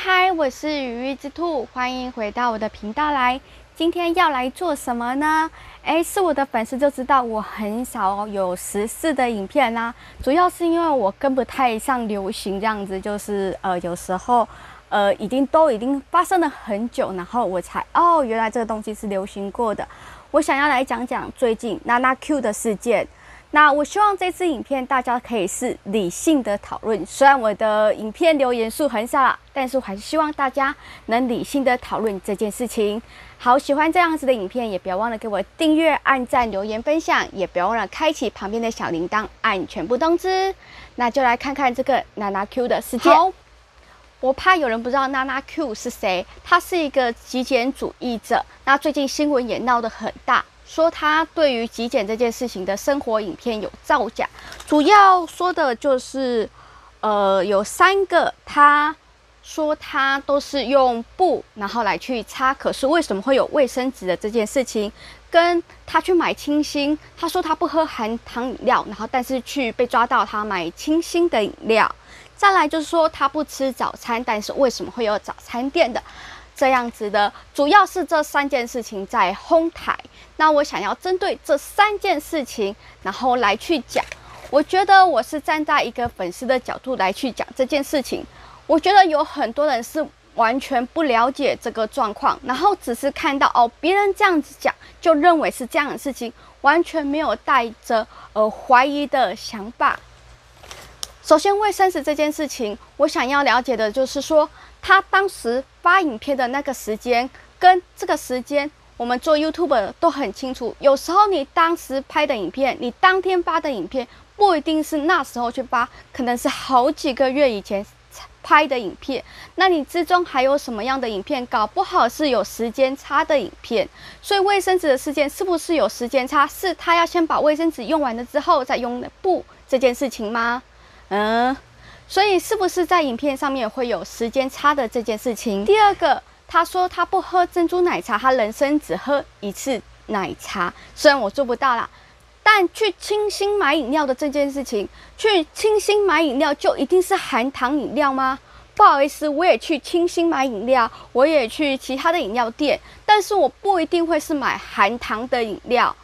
嗨嗨，我是羽翼之兔，欢迎回到我的频道来。今天要来做什么呢？诶，是我的粉丝就知道我很少有时事的影片啦，主要是因为我跟不太上流行这样子，就是呃有时候呃已经都已经发生了很久，然后我才哦原来这个东西是流行过的。我想要来讲讲最近娜娜 Q 的事件。那我希望这支影片大家可以是理性的讨论，虽然我的影片留言数很少，但是我还是希望大家能理性的讨论这件事情。好，喜欢这样子的影片，也不要忘了给我订阅、按赞、留言、分享，也不要忘了开启旁边的小铃铛，按全部通知。那就来看看这个娜娜 Q 的事件。好，我怕有人不知道娜娜 Q 是谁，她是一个极简主义者。那最近新闻也闹得很大。说他对于极简这件事情的生活影片有造假，主要说的就是，呃，有三个，他说他都是用布然后来去擦，可是为什么会有卫生纸的这件事情？跟他去买清新，他说他不喝含糖饮料，然后但是去被抓到他买清新的饮料。再来就是说他不吃早餐，但是为什么会有早餐店的？这样子的，主要是这三件事情在哄抬。那我想要针对这三件事情，然后来去讲。我觉得我是站在一个粉丝的角度来去讲这件事情。我觉得有很多人是完全不了解这个状况，然后只是看到哦别人这样子讲，就认为是这样的事情，完全没有带着呃怀疑的想法。首先，卫生纸这件事情，我想要了解的就是说。他当时发影片的那个时间跟这个时间，我们做 YouTube 都很清楚。有时候你当时拍的影片，你当天发的影片，不一定是那时候去发，可能是好几个月以前拍的影片。那你之中还有什么样的影片？搞不好是有时间差的影片。所以卫生纸的事件是不是有时间差？是他要先把卫生纸用完了之后再用的布这件事情吗？嗯。所以是不是在影片上面会有时间差的这件事情？第二个，他说他不喝珍珠奶茶，他人生只喝一次奶茶。虽然我做不到啦，但去清新买饮料的这件事情，去清新买饮料就一定是含糖饮料吗？不好意思，我也去清新买饮料，我也去其他的饮料店，但是我不一定会是买含糖的饮料。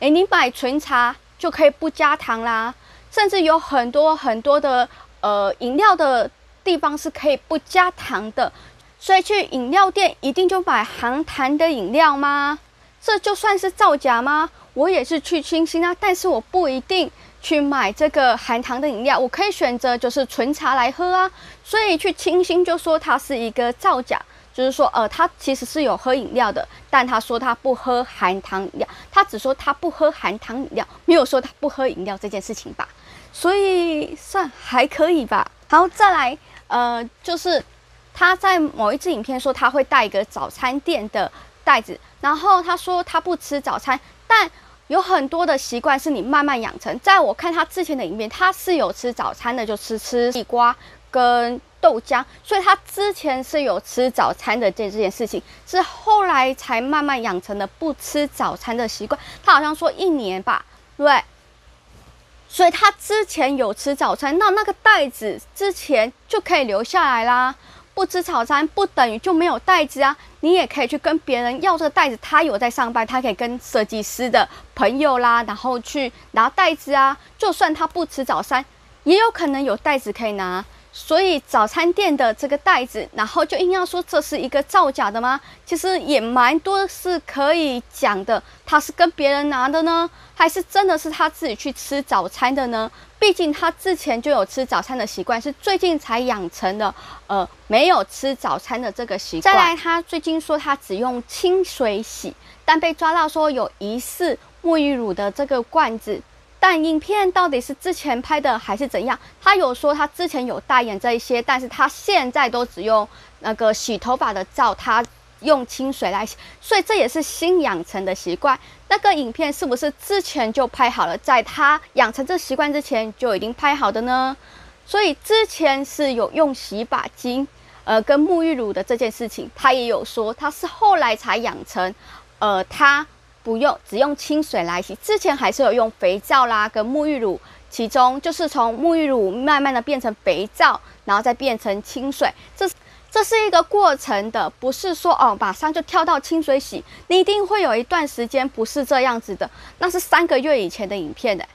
诶，你买纯茶就可以不加糖啦，甚至有很多很多的。呃，饮料的地方是可以不加糖的，所以去饮料店一定就买含糖的饮料吗？这就算是造假吗？我也是去清新啊，但是我不一定去买这个含糖的饮料，我可以选择就是纯茶来喝啊。所以去清新就说它是一个造假，就是说呃，他其实是有喝饮料的，但他说他不喝含糖饮料，他只说他不喝含糖饮料，没有说他不喝饮料这件事情吧。所以算还可以吧。好，再来，呃，就是他在某一支影片说他会带一个早餐店的袋子，然后他说他不吃早餐，但有很多的习惯是你慢慢养成。在我看他之前的影片，他是有吃早餐的，就吃吃地瓜跟豆浆，所以他之前是有吃早餐的这这件事情，是后来才慢慢养成了不吃早餐的习惯。他好像说一年吧，对。所以他之前有吃早餐，那那个袋子之前就可以留下来啦。不吃早餐不等于就没有袋子啊，你也可以去跟别人要这个袋子。他有在上班，他可以跟设计师的朋友啦，然后去拿袋子啊。就算他不吃早餐，也有可能有袋子可以拿。所以早餐店的这个袋子，然后就硬要说这是一个造假的吗？其实也蛮多是可以讲的。他是跟别人拿的呢，还是真的是他自己去吃早餐的呢？毕竟他之前就有吃早餐的习惯，是最近才养成的。呃，没有吃早餐的这个习惯。再来，他最近说他只用清水洗，但被抓到说有疑似沐浴乳的这个罐子。但影片到底是之前拍的还是怎样？他有说他之前有代言这一些，但是他现在都只用那个洗头发的皂，他用清水来洗，所以这也是新养成的习惯。那个影片是不是之前就拍好了，在他养成这习惯之前就已经拍好的呢？所以之前是有用洗发精，呃，跟沐浴乳的这件事情，他也有说他是后来才养成，呃，他。不用，只用清水来洗。之前还是有用肥皂啦，跟沐浴乳，其中就是从沐浴乳慢慢的变成肥皂，然后再变成清水。这这是一个过程的，不是说哦马上就跳到清水洗，你一定会有一段时间不是这样子的，那是三个月以前的影片的，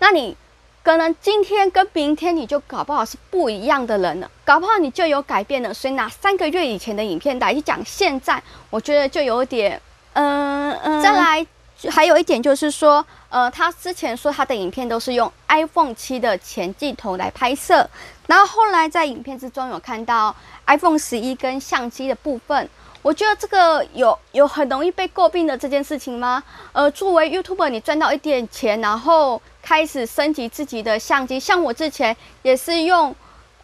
那你可能今天跟明天你就搞不好是不一样的人了，搞不好你就有改变了，所以拿三个月以前的影片来讲，现在我觉得就有点，嗯嗯，再来。还有一点就是说，呃，他之前说他的影片都是用 iPhone 七的前镜头来拍摄，然后后来在影片之中有看到 iPhone 十一跟相机的部分，我觉得这个有有很容易被诟病的这件事情吗？呃，作为 YouTuber，你赚到一点钱，然后开始升级自己的相机，像我之前也是用。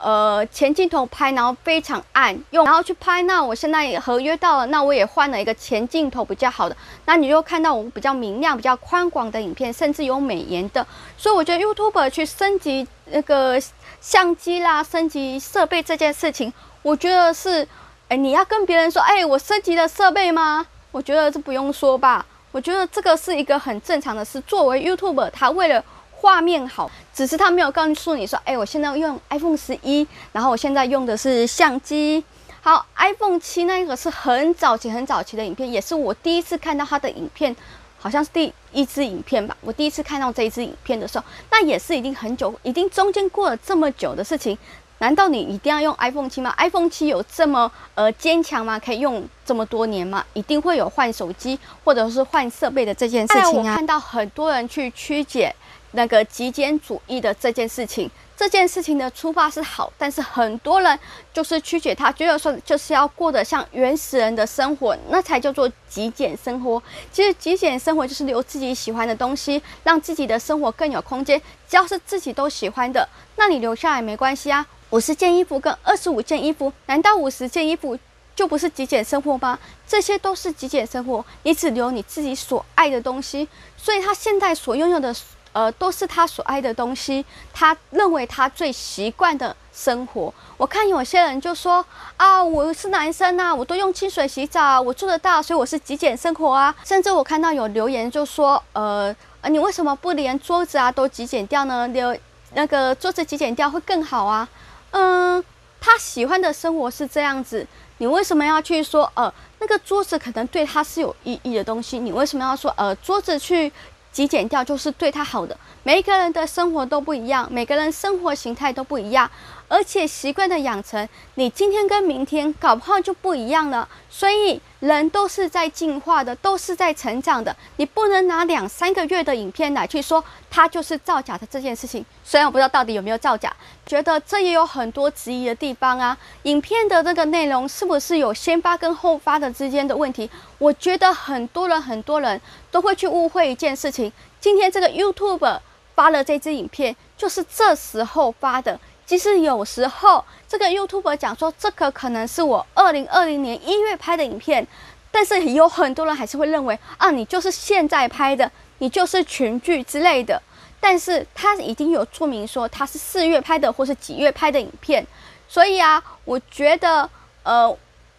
呃，前镜头拍，然后非常暗，用然后去拍。那我现在合约到了，那我也换了一个前镜头比较好的。那你就看到我比较明亮、比较宽广的影片，甚至有美颜的。所以我觉得 YouTube 去升级那个相机啦，升级设备这件事情，我觉得是，哎，你要跟别人说，哎，我升级了设备吗？我觉得这不用说吧。我觉得这个是一个很正常的事。作为 YouTuber，他为了画面好，只是他没有告诉你说，哎，我现在用 iPhone 十一，然后我现在用的是相机。好，iPhone 七那个是很早期、很早期的影片，也是我第一次看到它的影片，好像是第一支影片吧。我第一次看到这一支影片的时候，那也是已经很久，已经中间过了这么久的事情。难道你一定要用 iPhone 七吗？iPhone 七有这么呃坚强吗？可以用这么多年吗？一定会有换手机或者是换设备的这件事情啊。我看到很多人去曲解。那个极简主义的这件事情，这件事情的出发是好，但是很多人就是曲解他，觉得说就是要过得像原始人的生活，那才叫做极简生活。其实极简生活就是留自己喜欢的东西，让自己的生活更有空间。只要是自己都喜欢的，那你留下来没关系啊。五十件衣服跟二十五件衣服，难道五十件衣服就不是极简生活吗？这些都是极简生活，你只留你自己所爱的东西。所以他现在所拥有的。呃，都是他所爱的东西，他认为他最习惯的生活。我看有些人就说啊，我是男生呐，我都用清水洗澡，我做得到，所以我是极简生活啊。甚至我看到有留言就说，呃，你为什么不连桌子啊都极简掉呢？留那个桌子极简掉会更好啊。嗯，他喜欢的生活是这样子，你为什么要去说呃，那个桌子可能对他是有意义的东西？你为什么要说呃，桌子去？极简掉就是对他好的。每一个人的生活都不一样，每个人生活形态都不一样，而且习惯的养成，你今天跟明天搞不好就不一样了。所以人都是在进化的，都是在成长的。你不能拿两三个月的影片来去说它就是造假的这件事情。虽然我不知道到底有没有造假，觉得这也有很多质疑的地方啊。影片的这个内容是不是有先发跟后发的之间的问题？我觉得很多人很多人都会去误会一件事情。今天这个 YouTube 发了这支影片，就是这时候发的。其实有时候这个 YouTuber 讲说，这个可能是我二零二零年一月拍的影片，但是有很多人还是会认为啊，你就是现在拍的，你就是群剧之类的。但是他已经有注明说他是四月拍的，或是几月拍的影片。所以啊，我觉得呃，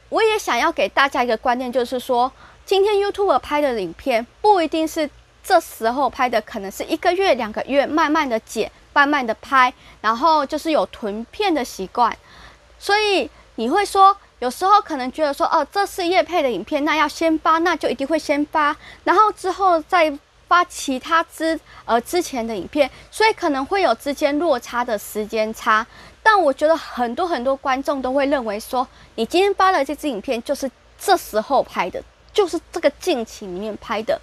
我也想要给大家一个观念，就是说，今天 YouTuber 拍的影片不一定是。这时候拍的可能是一个月、两个月，慢慢的剪，慢慢的拍，然后就是有囤片的习惯，所以你会说，有时候可能觉得说，哦，这是叶配的影片，那要先发，那就一定会先发，然后之后再发其他之呃之前的影片，所以可能会有之间落差的时间差。但我觉得很多很多观众都会认为说，你今天发的这支影片就是这时候拍的，就是这个近期里面拍的。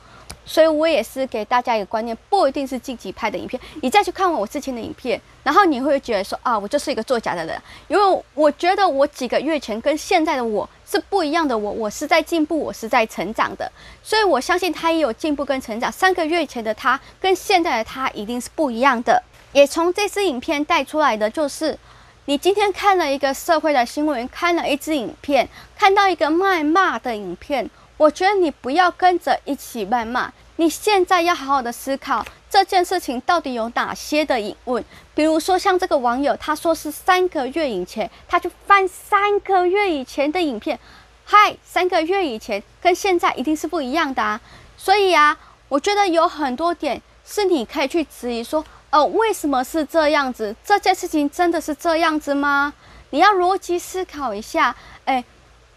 所以我也是给大家一个观念，不一定是近期拍的影片，你再去看我之前的影片，然后你会觉得说啊，我就是一个作假的人，因为我觉得我几个月前跟现在的我是不一样的我，我我是在进步，我是在成长的，所以我相信他也有进步跟成长。三个月前的他跟现在的他一定是不一样的。也从这支影片带出来的就是，你今天看了一个社会的新闻，看了一支影片，看到一个谩骂的影片。我觉得你不要跟着一起谩骂，你现在要好好的思考这件事情到底有哪些的隐问。比如说像这个网友，他说是三个月以前，他就翻三个月以前的影片，嗨，三个月以前跟现在一定是不一样的啊。所以啊，我觉得有很多点是你可以去质疑说，呃，为什么是这样子？这件事情真的是这样子吗？你要逻辑思考一下。哎，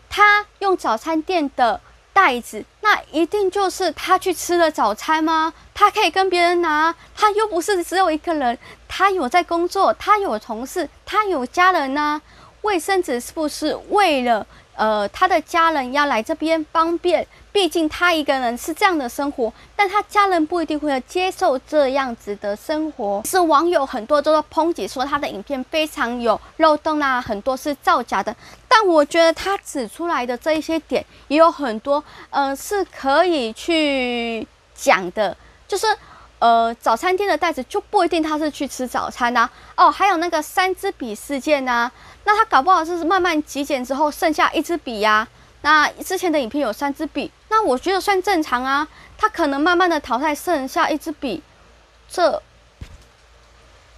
他用早餐店的袋子，那一定就是他去吃了早餐吗？他可以跟别人拿，他又不是只有一个人，他有在工作，他有同事，他有家人呢、卫生纸是不是为了呃他的家人要来这边方便？毕竟他一个人是这样的生活，但他家人不一定会接受这样子的生活。是网友很多都在抨击说他的影片非常有漏洞啊，很多是造假的。但我觉得他指出来的这一些点也有很多，呃，是可以去讲的，就是。呃，早餐店的袋子就不一定他是去吃早餐呐、哦，还有那个三支笔事件呐、那他搞不好是慢慢极简之后剩下一支笔呀、那之前的影片有三支笔，那我觉得算正常啊。他可能慢慢的淘汰剩下一支笔，这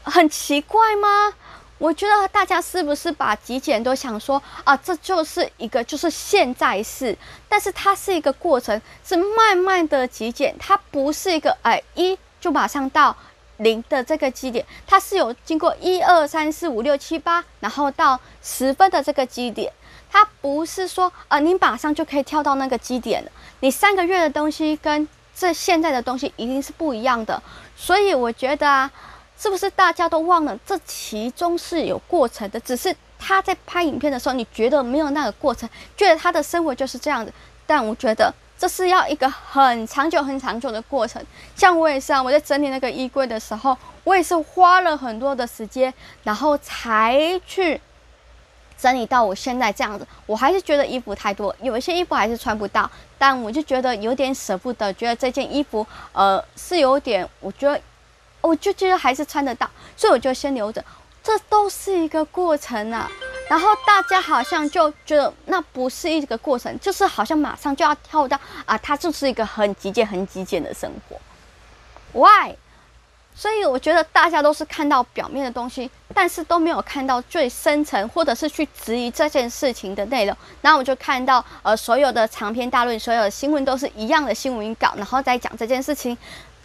很奇怪吗？我觉得大家是不是把极简都想说啊，这就是一个就是现在式，但是它是一个过程，是慢慢的极简，它不是一个哎一就马上到零的这个基点，它是有经过一二三四五六七八，然后到十分的这个基点，它不是说啊你马上就可以跳到那个基点了，你三个月的东西跟这现在的东西一定是不一样的，所以我觉得啊。是不是大家都忘了这其中是有过程的？只是他在拍影片的时候，你觉得没有那个过程，觉得他的生活就是这样子。但我觉得这是要一个很长久、很长久的过程。像我也是啊，我在整理那个衣柜的时候，我也是花了很多的时间，然后才去整理到我现在这样子。我还是觉得衣服太多，有一些衣服还是穿不到，但我就觉得有点舍不得，觉得这件衣服呃是有点，我觉得。我就觉得还是穿得到，所以我就先留着。这都是一个过程啊。然后大家好像就觉得那不是一个过程，就是好像马上就要跳到啊，它就是一个很极简、很极简的生活。Why？所以我觉得大家都是看到表面的东西，但是都没有看到最深层，或者是去质疑这件事情的内容。然后我就看到呃，所有的长篇大论，所有的新闻都是一样的新闻稿，然后再讲这件事情。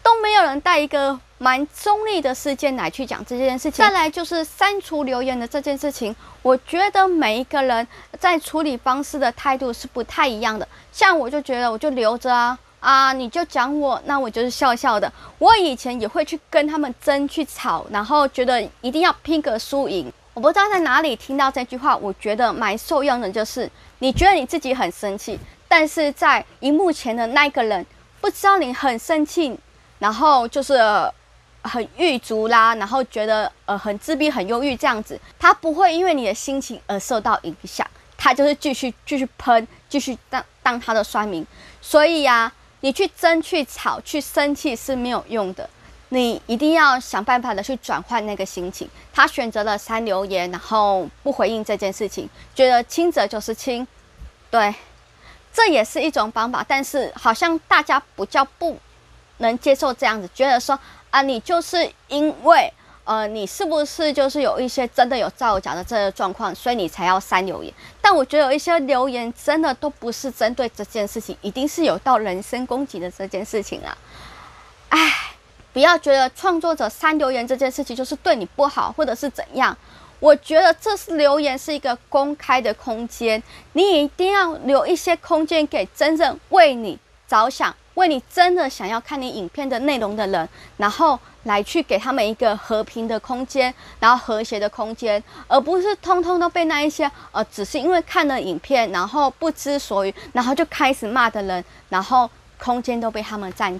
都没有人带一个蛮中立的事件来去讲这件事情。再来就是删除留言的这件事情，我觉得每一个人在处理方式的态度是不太一样的。像我就觉得我就留着啊啊，你就讲我，那我就是笑笑的。我以前也会去跟他们争去吵，然后觉得一定要拼个输赢。我不知道在哪里听到这句话，我觉得蛮受用的，就是你觉得你自己很生气，但是在荧幕前的那个人不知道你很生气。然后就是很郁卒啦，然后觉得呃很自闭、很忧郁这样子，他不会因为你的心情而受到影响，他就是继续继续喷，继续当当他的酸民。所以呀、你去争、去吵、去生气是没有用的，你一定要想办法的去转换那个心情。他选择了删留言，然后不回应这件事情，觉得轻则就是轻，对，这也是一种方法。但是好像大家不叫不。能接受这样子，觉得说啊，你就是因为呃，你是不是就是有一些真的有造假的这个状况，所以你才要删留言？但我觉得有一些留言真的都不是针对这件事情，一定是有到人身攻击的这件事情啊！哎，不要觉得创作者删留言这件事情就是对你不好，或者是怎样。我觉得这是留言是一个公开的空间，你一定要留一些空间给真正为你着想。为你真的想要看你影片的内容的人，然后来去给他们一个和平的空间，然后和谐的空间，而不是通通都被那一些呃，只是因为看了影片，然后不知所云，然后就开始骂的人，然后空间都被他们占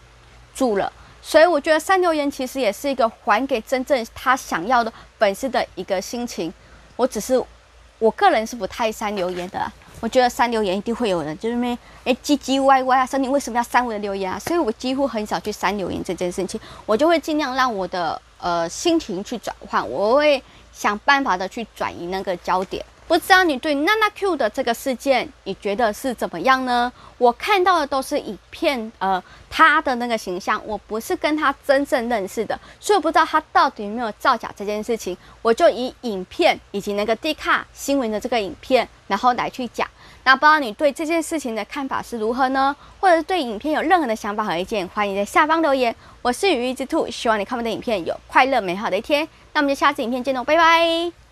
住了。所以我觉得删留言其实也是一个还给真正他想要的粉丝的一个心情。我只是我个人是不太删留言的。我觉得删留言一定会有人，就是咩哎唧唧歪歪啊，说你为什么要删我的留言啊？所以我几乎很少去删留言这件事情，我就会尽量让我的呃心情去转换，我会想办法的去转移那个焦点。不知道你对娜娜 Q 的这个事件，你觉得是怎么样呢？我看到的都是影片，呃，他的那个形象，我不是跟他真正认识的，所以我不知道他到底有没有造假这件事情。我就以影片以及那个 D 卡新闻的这个影片，然后来去讲。那不知道你对这件事情的看法是如何呢？或者是对影片有任何的想法和意见，欢迎在下方留言。我是羽翼之兔，希望你看我的影片有快乐美好的一天。那我们就下次影片见喽，拜拜。